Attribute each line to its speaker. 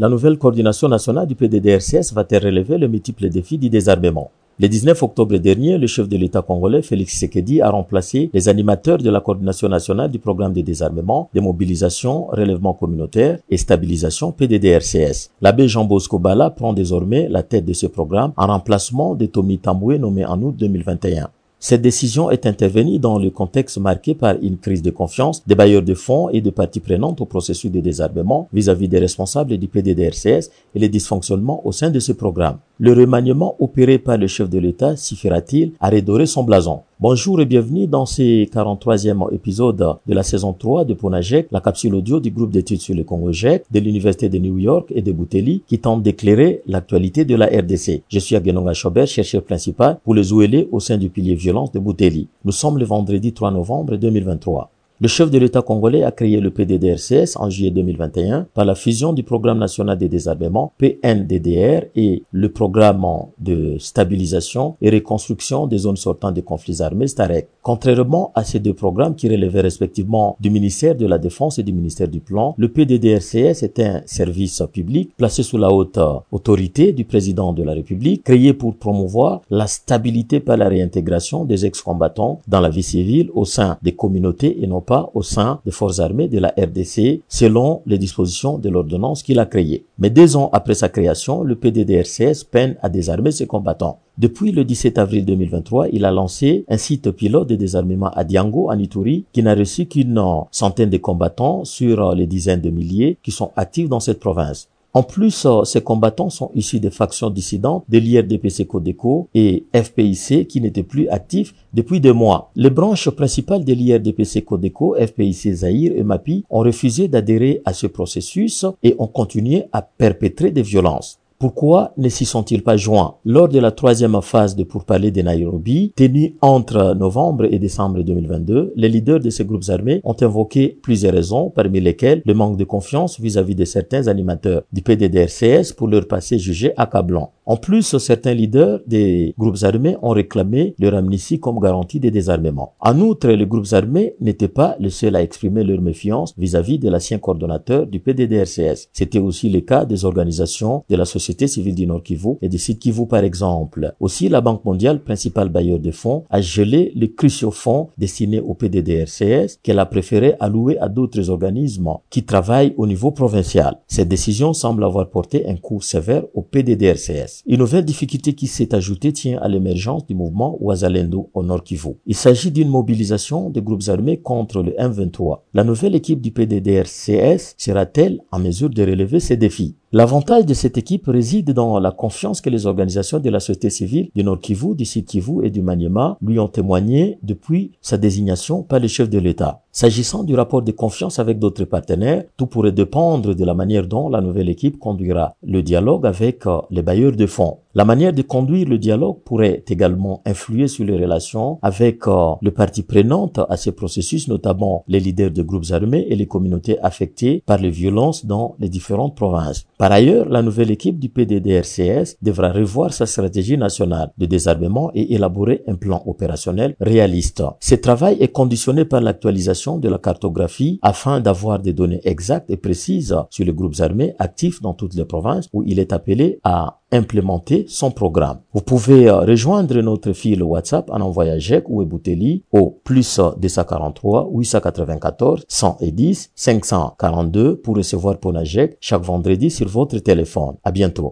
Speaker 1: la nouvelle coordination nationale du PDDRCS va-t-elle relever le multiples défis du désarmement? Le 19 octobre dernier, le chef de l'État congolais, Félix Sekedi, a remplacé les animateurs de la coordination nationale du programme de désarmement, démobilisation, relèvement communautaire et stabilisation PDDRCS. L'abbé Jean Bosco Bala prend désormais la tête de ce programme en remplacement de Tommy Tamboué nommé en août 2021. Cette décision est intervenue dans le contexte marqué par une crise de confiance des bailleurs de fonds et de parties prenantes au processus de désarmement vis-à-vis des responsables du PDDRCS et les dysfonctionnements au sein de ce programme. Le remaniement opéré par le chef de l'État suffira-t-il à redorer son blason Bonjour et bienvenue dans ce 43e épisode de la saison 3 de Ponajek, la capsule audio du groupe d'études sur le Congo de l'Université de New York et de Bouteli qui tente d'éclairer l'actualité de la RDC. Je suis Agenonga Chobert, chercheur principal pour les OLE au sein du pilier violence de Bouteli. Nous sommes le vendredi 3 novembre 2023. Le chef de l'État congolais a créé le PDDRCS en juillet 2021 par la fusion du Programme national de désarmement PNDDR et le Programme de stabilisation et reconstruction des zones sortant des conflits armés STAREC. Contrairement à ces deux programmes qui relevaient respectivement du ministère de la Défense et du ministère du Plan, le PDDRCS est un service public placé sous la haute autorité du président de la République, créé pour promouvoir la stabilité par la réintégration des ex-combattants dans la vie civile au sein des communautés et non au sein des forces armées de la RDC selon les dispositions de l'ordonnance qu'il a créée. Mais deux ans après sa création, le PDDRCS peine à désarmer ses combattants. Depuis le 17 avril 2023, il a lancé un site pilote de désarmement à Diango, en Ituri, qui n'a reçu qu'une centaine de combattants sur les dizaines de milliers qui sont actifs dans cette province. En plus, euh, ces combattants sont issus des factions dissidentes de l'IRDPC Codeco et FPIC qui n'étaient plus actifs depuis deux mois. Les branches principales de l'IRDPC Codeco, FPIC Zahir et MAPI ont refusé d'adhérer à ce processus et ont continué à perpétrer des violences. Pourquoi ne s'y sont-ils pas joints? Lors de la troisième phase de pourparlers de Nairobi, tenue entre novembre et décembre 2022, les leaders de ces groupes armés ont invoqué plusieurs raisons, parmi lesquelles le manque de confiance vis-à-vis de certains animateurs du PDDRCS pour leur passé jugé accablant. En plus, certains leaders des groupes armés ont réclamé leur amnistie comme garantie des désarmements. En outre, les groupes armés n'étaient pas les seuls à exprimer leur méfiance vis-à-vis de l'ancien coordonnateur du PDDRCS. C'était aussi le cas des organisations de la société civile du Nord Kivu et du Sud Kivu par exemple. Aussi, la Banque mondiale, principal bailleur de fonds, a gelé les cruciaux fonds destinés au PDDRCS qu'elle a préféré allouer à d'autres organismes qui travaillent au niveau provincial. Cette décision semble avoir porté un coup sévère au PDDRCS. Une nouvelle difficulté qui s'est ajoutée tient à l'émergence du mouvement Ouazalendo au Nord Kivu. Il s'agit d'une mobilisation de groupes armés contre le M23. La nouvelle équipe du PDDRCS sera-t-elle en mesure de relever ces défis? L'avantage de cette équipe réside dans la confiance que les organisations de la société civile du Nord Kivu, du Sud Kivu et du Maniema lui ont témoigné depuis sa désignation par le chef de l'État. S'agissant du rapport de confiance avec d'autres partenaires, tout pourrait dépendre de la manière dont la nouvelle équipe conduira le dialogue avec euh, les bailleurs de fonds. La manière de conduire le dialogue pourrait également influer sur les relations avec euh, le parti prenante à ces processus, notamment les leaders de groupes armés et les communautés affectées par les violences dans les différentes provinces. Par ailleurs, la nouvelle équipe du PDDRCS devra revoir sa stratégie nationale de désarmement et élaborer un plan opérationnel réaliste. Ce travail est conditionné par l'actualisation de la cartographie afin d'avoir des données exactes et précises sur les groupes armés actifs dans toutes les provinces où il est appelé à implémenter son programme. Vous pouvez euh, rejoindre notre fil WhatsApp en envoyant JEC ou Ebouteli au plus 243 894 110 542 pour recevoir Ponajek chaque vendredi sur votre téléphone. À bientôt.